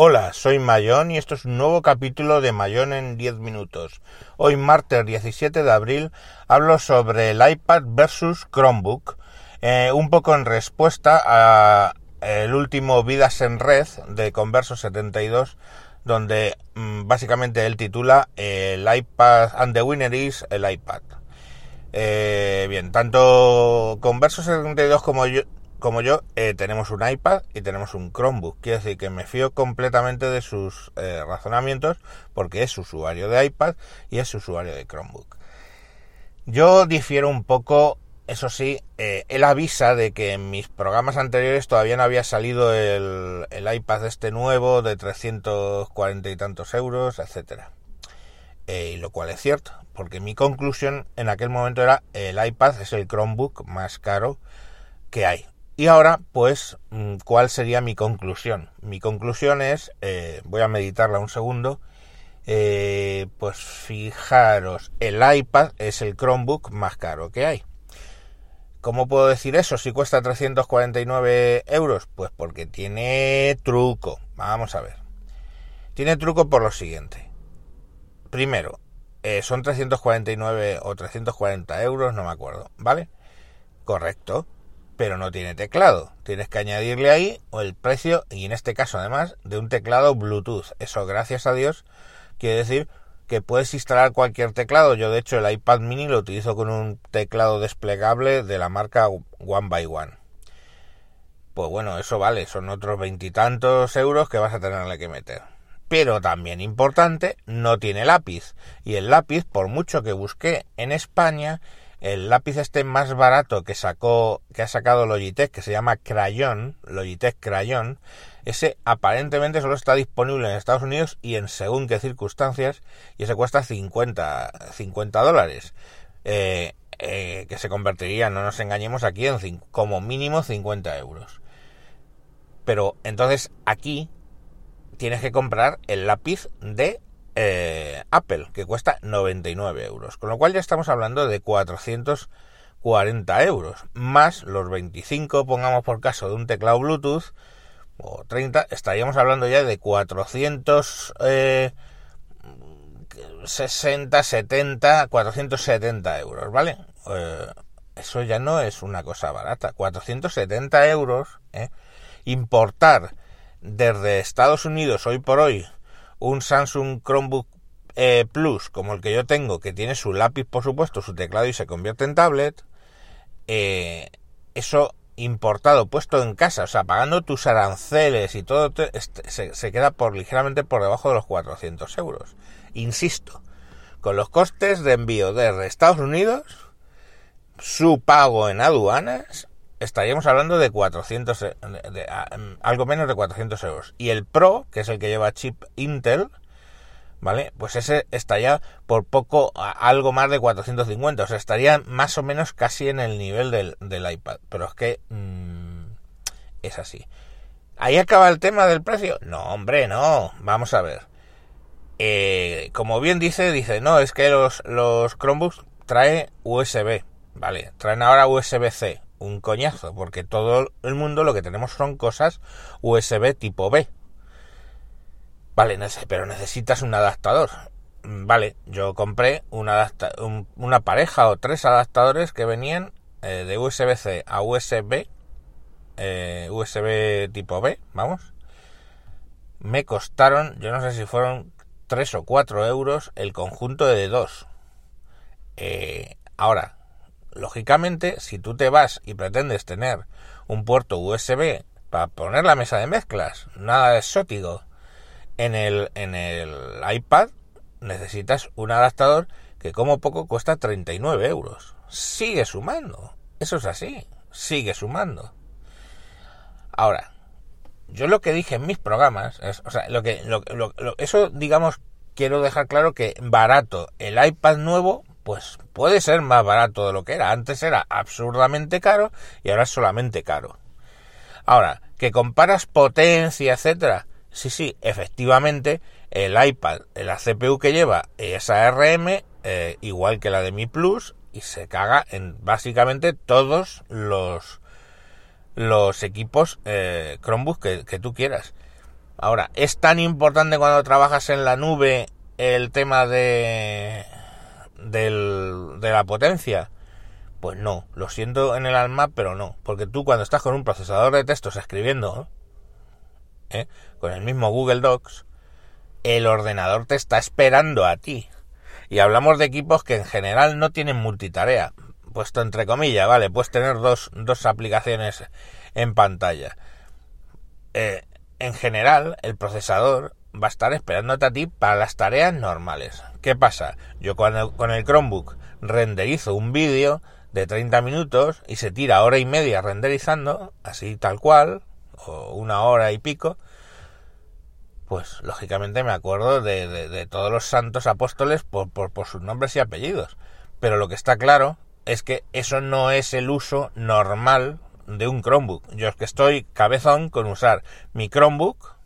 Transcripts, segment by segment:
Hola, soy Mayón y esto es un nuevo capítulo de Mayón en 10 minutos. Hoy, martes 17 de abril, hablo sobre el iPad versus Chromebook, eh, un poco en respuesta a el último Vidas en Red de Converso 72, donde mm, básicamente él titula el iPad and the winner is el iPad. Eh, bien, tanto Converso 72 como yo, como yo, eh, tenemos un iPad y tenemos un Chromebook. Quiere decir que me fío completamente de sus eh, razonamientos porque es usuario de iPad y es usuario de Chromebook. Yo difiero un poco, eso sí, eh, él avisa de que en mis programas anteriores todavía no había salido el, el iPad este nuevo de 340 y tantos euros, etcétera. y lo cual es cierto, porque mi conclusión en aquel momento era el iPad es el Chromebook más caro que hay y ahora, pues, mm, ¿cuál sería mi conclusión? Mi conclusión es, eh, voy a meditarla un segundo, eh, pues fijaros, el iPad es el Chromebook más caro que hay. ¿Cómo puedo decir eso si cuesta 349 euros? Pues porque tiene truco. Vamos a ver. Tiene truco por lo siguiente. Primero, eh, son 349 o 340 euros, no me acuerdo, ¿vale? Correcto pero no tiene teclado. Tienes que añadirle ahí el precio, y en este caso además, de un teclado Bluetooth. Eso, gracias a Dios, quiere decir que puedes instalar cualquier teclado. Yo, de hecho, el iPad mini lo utilizo con un teclado desplegable de la marca One by One. Pues bueno, eso vale, son otros veintitantos euros que vas a tenerle que meter. Pero también importante, no tiene lápiz. Y el lápiz, por mucho que busqué en España, el lápiz este más barato que sacó, que ha sacado Logitech, que se llama Crayon, Logitech Crayon, ese aparentemente solo está disponible en Estados Unidos y en según qué circunstancias, y ese cuesta 50, 50 dólares. Eh, eh, que se convertiría, no nos engañemos, aquí en como mínimo 50 euros. Pero entonces aquí tienes que comprar el lápiz de eh, Apple, que cuesta 99 euros. Con lo cual ya estamos hablando de 440 euros, más los 25, pongamos por caso, de un teclado Bluetooth, o 30, estaríamos hablando ya de 460, 70, 470 euros, ¿vale? Eh, eso ya no es una cosa barata. 470 euros, ¿eh? importar desde Estados Unidos hoy por hoy un Samsung Chromebook eh, Plus como el que yo tengo, que tiene su lápiz, por supuesto, su teclado y se convierte en tablet, eh, eso importado, puesto en casa, o sea, pagando tus aranceles y todo, este, se, queda por ligeramente por debajo de los 400 euros. Insisto, con los costes de envío desde Estados Unidos, su pago en aduanas, estaríamos hablando de 400, de, algo menos de 400 euros. Y el Pro, que es el que lleva chip Intel, ¿vale? Pues ese estaría por poco, algo más de 450, o sea, estaría más o menos casi en el nivel del, iPad, pero es que mm, es así. ¿Ahí acaba el tema del precio? No, hombre, no, vamos a ver. Eh, como bien dice, dice, no, es que los, los Chromebooks traen USB, ¿vale? Traen ahora USB-C, un coñazo, porque todo el mundo lo que tenemos son cosas USB tipo B, Vale, pero necesitas un adaptador. Mm, vale, yo compré una, una pareja o tres adaptadores que venían eh, de USB-C a USB, eh, USB tipo B, vamos. Me costaron, yo no sé si fueron 3 o 4 euros el conjunto de dos. Eh, ahora, lógicamente, si tú te vas y pretendes tener un puerto USB para poner la mesa de mezclas, nada exótico, en el, en el iPad necesitas un adaptador que como poco cuesta 39 euros. Sigue sumando. Eso es así. Sigue sumando. Ahora, yo lo que dije en mis programas, es, o sea, lo que, lo, eso digamos, quiero dejar claro que barato, el iPad nuevo, pues puede ser más barato de lo que era. Antes era absurdamente caro y ahora es solamente caro. Ahora, que comparas potencia, etcétera, Sí, sí, efectivamente, el iPad, la CPU que lleva es ARM, eh, igual que la de Mi Plus, y se caga en básicamente todos los, los equipos eh, Chromebook que, tú quieras. Ahora, ¿es tan importante cuando trabajas en la nube el tema de, del, de la potencia? Pues no, lo siento en el alma, pero no. Porque tú cuando estás con un procesador de textos escribiendo, ¿eh? con el mismo Google Docs, el ordenador te está esperando a ti. Y hablamos de equipos que en general no tienen multitarea. Puesto entre comillas, vale, puedes tener dos, dos aplicaciones en pantalla. Eh, en general, el procesador va a estar esperándote a ti para las tareas normales. ¿Qué pasa? Yo cuando con el Chromebook renderizo un vídeo de 30 minutos y se tira hora y media renderizando, así tal cual, o una hora y pico, pues lógicamente me acuerdo de, todos los santos apóstoles por, por, sus nombres y apellidos. Pero lo que está claro es que eso no es el uso normal de un Chromebook. Yo es que estoy cabezón con usar mi Chromebook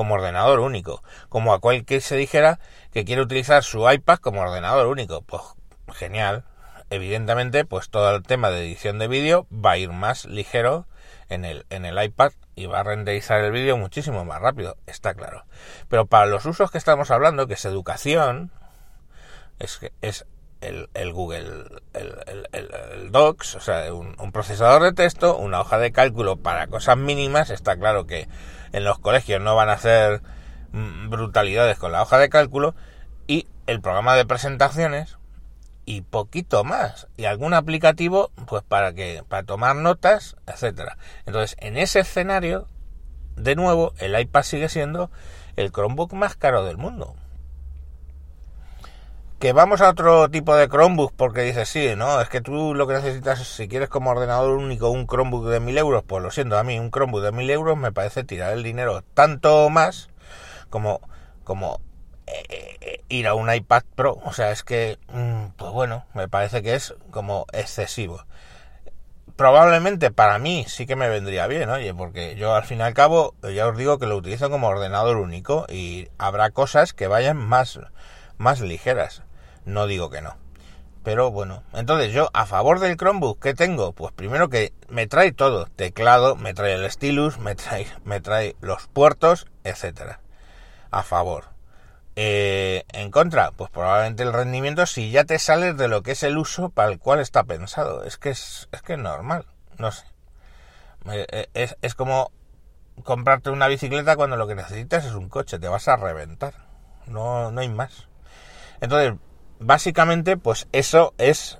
como ordenador único. Como a cualquier se dijera que quiere utilizar su iPad como ordenador único. Pues genial. Evidentemente, pues todo el tema de edición de vídeo va a ir más ligero en el, en el iPad y va a renderizar el vídeo muchísimo más rápido, está claro. Pero para los usos que estamos hablando, que es educación, es es el, el Google, el, Docs, o sea, un, un, procesador de texto, una hoja de cálculo para cosas mínimas, está claro que en los colegios no van a hacer mm, brutalidades con la hoja de cálculo, y el programa de presentaciones, y poquito más y algún aplicativo pues para que para tomar notas etcétera. Entonces en ese escenario de nuevo el iPad sigue siendo el Chromebook más caro del mundo que vamos a otro tipo de Chromebook porque dices sí no es que tú lo que necesitas si quieres como ordenador único un Chromebook de mil euros pues lo siento a mí un Chromebook de mil euros me parece tirar el dinero tanto más como como eh, ir a un iPad Pro. O sea, es que, mm, pues bueno, me parece que es como excesivo. Probablemente para mí sí que me vendría bien, oye, porque yo al fin y al cabo ya os digo que lo utilizo como ordenador único y habrá cosas que vayan más, más ligeras. No digo que no. Pero bueno, entonces yo a favor del Chromebook, ¿qué tengo? Pues primero que me trae todo, teclado, me trae el stylus, me trae, me trae los puertos, etcétera. A favor. Eh, en contra, pues probablemente el rendimiento si ya te sales de lo que es el uso para el cual está pensado. Es que es, es que es normal, no sé. Eh, es, es como comprarte una bicicleta cuando lo que necesitas es un coche, te vas a reventar. No, no hay más. Entonces, básicamente, pues eso es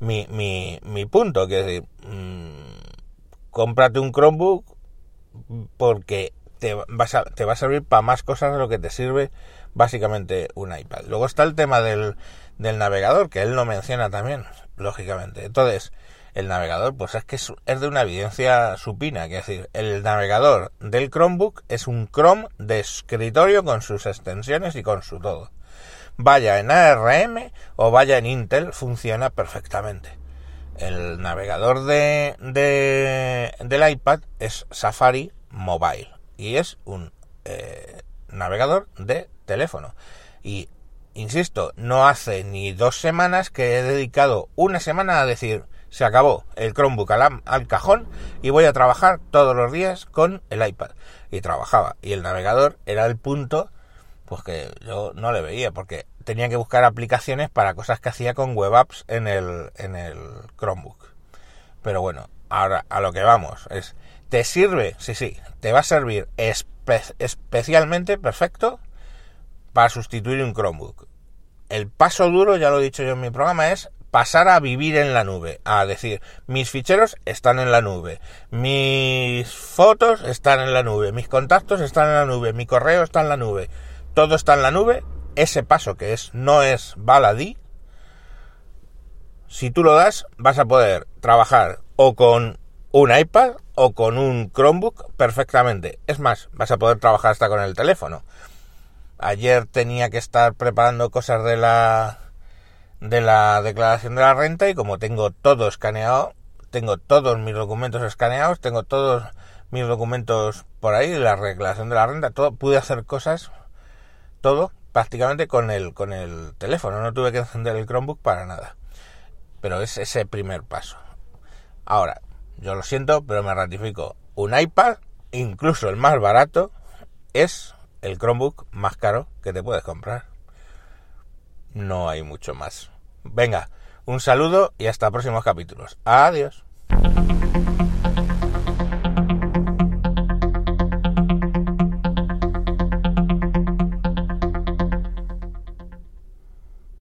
mi, mi, mi, punto. Que es decir, mmm, cómprate un Chromebook porque te, te va a servir para más cosas de lo que te sirve básicamente un iPad. Luego está el tema del, del navegador, que él lo menciona también, lógicamente. Entonces, el navegador, pues es que es, de una evidencia supina, que es decir, el navegador del Chromebook es un Chrome de escritorio con sus extensiones y con su todo. Vaya en ARM o vaya en Intel, funciona perfectamente. El navegador de, de del iPad es Safari Mobile y es un eh, navegador de teléfono. Y insisto, no hace ni dos semanas que he dedicado una semana a decir se acabó el Chromebook al, al, cajón y voy a trabajar todos los días con el iPad. Y trabajaba. Y el navegador era el punto pues que yo no le veía porque tenía que buscar aplicaciones para cosas que hacía con web apps en el, en el Chromebook. Pero bueno, ahora a lo que vamos es ¿Te sirve? Sí, sí, te va a servir especialmente perfecto para sustituir un Chromebook. El paso duro, ya lo he dicho yo en mi programa, es pasar a vivir en la nube, a decir, mis ficheros están en la nube, mis fotos están en la nube, mis contactos están en la nube, mi correo está en la nube, todo está en la nube, ese paso que es no es baladí, si tú lo das, vas a poder trabajar o con un iPad o con un Chromebook perfectamente. Es más, vas a poder trabajar hasta con el teléfono. Ayer tenía que estar preparando cosas de la de la declaración de la renta y como tengo todo escaneado, tengo todos mis documentos escaneados, tengo todos mis documentos por ahí, la declaración de la renta, todo pude hacer cosas todo prácticamente con el con el teléfono, no tuve que encender el Chromebook para nada. Pero es ese primer paso. Ahora, yo lo siento, pero me ratifico. Un iPad, incluso el más barato, es el Chromebook más caro que te puedes comprar. No hay mucho más. Venga, un saludo y hasta próximos capítulos. Adiós.